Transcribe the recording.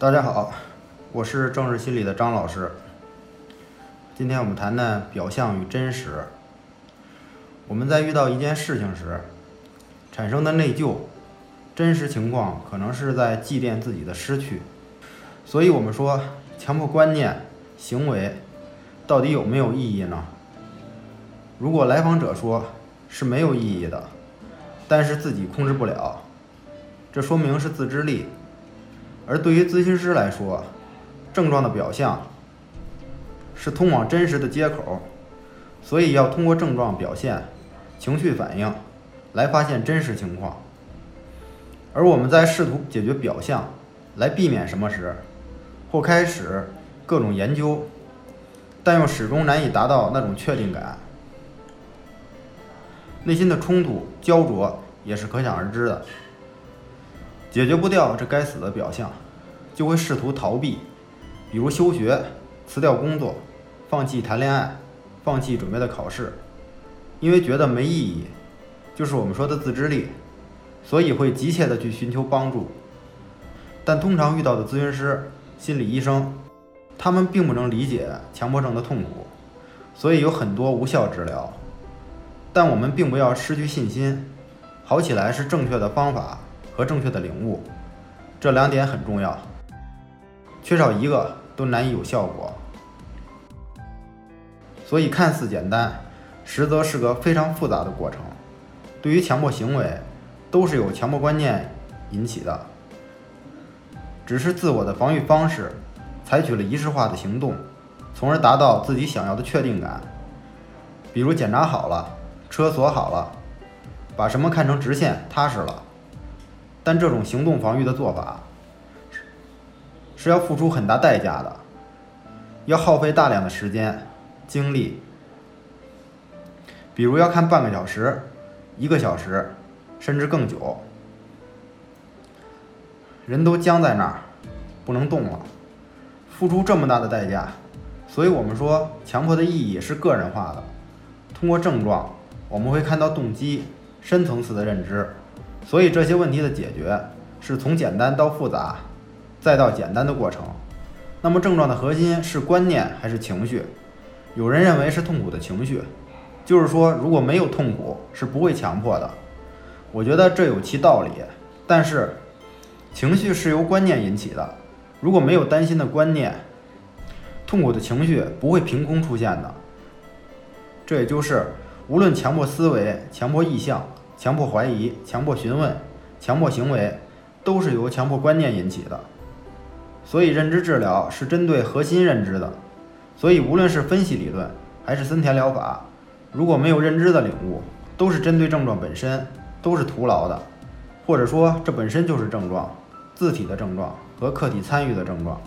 大家好，我是政治心理的张老师。今天我们谈谈表象与真实。我们在遇到一件事情时产生的内疚，真实情况可能是在祭奠自己的失去。所以，我们说强迫观念行为到底有没有意义呢？如果来访者说是没有意义的，但是自己控制不了，这说明是自制力。而对于咨询师来说，症状的表象是通往真实的接口，所以要通过症状表现、情绪反应来发现真实情况。而我们在试图解决表象来避免什么时，或开始各种研究，但又始终难以达到那种确定感，内心的冲突焦灼也是可想而知的。解决不掉这该死的表象，就会试图逃避，比如休学、辞掉工作、放弃谈恋爱、放弃准备的考试，因为觉得没意义，就是我们说的自制力，所以会急切的去寻求帮助。但通常遇到的咨询师、心理医生，他们并不能理解强迫症的痛苦，所以有很多无效治疗。但我们并不要失去信心，好起来是正确的方法。和正确的领悟，这两点很重要，缺少一个都难以有效果。所以看似简单，实则是个非常复杂的过程。对于强迫行为，都是由强迫观念引起的，只是自我的防御方式采取了仪式化的行动，从而达到自己想要的确定感。比如检查好了，车锁好了，把什么看成直线，踏实了。但这种行动防御的做法是要付出很大代价的，要耗费大量的时间、精力，比如要看半个小时、一个小时，甚至更久，人都僵在那儿，不能动了，付出这么大的代价，所以我们说强迫的意义是个人化的，通过症状我们会看到动机、深层次的认知。所以这些问题的解决是从简单到复杂，再到简单的过程。那么症状的核心是观念还是情绪？有人认为是痛苦的情绪，就是说如果没有痛苦是不会强迫的。我觉得这有其道理，但是情绪是由观念引起的，如果没有担心的观念，痛苦的情绪不会凭空出现的。这也就是无论强迫思维、强迫意向。强迫怀疑、强迫询问、强迫行为，都是由强迫观念引起的。所以，认知治疗是针对核心认知的。所以，无论是分析理论还是森田疗法，如果没有认知的领悟，都是针对症状本身，都是徒劳的。或者说，这本身就是症状，自体的症状和客体参与的症状。